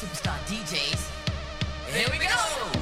superstar DJs. Here we go.